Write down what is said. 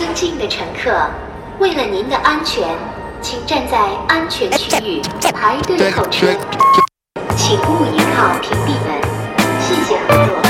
尊敬的乘客，为了您的安全，请站在安全区域排队候车，请勿倚靠屏蔽门。谢谢合作。